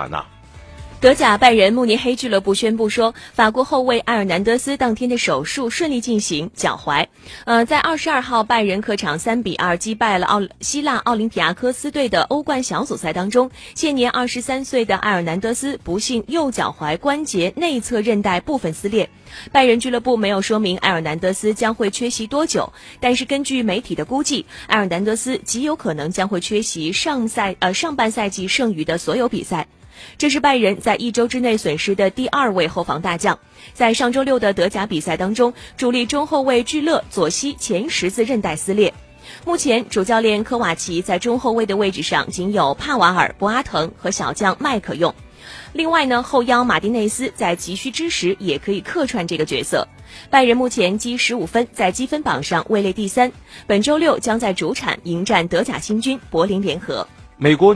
塔纳。德甲拜仁慕尼黑俱乐部宣布说，法国后卫埃尔南德斯当天的手术顺利进行，脚踝。呃，在二十二号拜仁客场三比二击败了奥希腊奥林匹亚科斯队的欧冠小组赛当中，现年二十三岁的埃尔南德斯不幸右脚踝关节内侧韧带部分撕裂。拜仁俱乐部没有说明埃尔南德斯将会缺席多久，但是根据媒体的估计，埃尔南德斯极有可能将会缺席上赛呃上半赛季剩余的所有比赛。这是拜仁在一周之内损失的第二位后防大将。在上周六的德甲比赛当中，主力中后卫聚勒左膝前十字韧带撕裂。目前主教练科瓦奇在中后卫的位置上仅有帕瓦尔、博阿滕和小将麦可用。另外呢，后腰马丁内斯在急需之时也可以客串这个角色。拜仁目前积十五分，在积分榜上位列第三。本周六将在主场迎战德甲新军柏林联合。美国。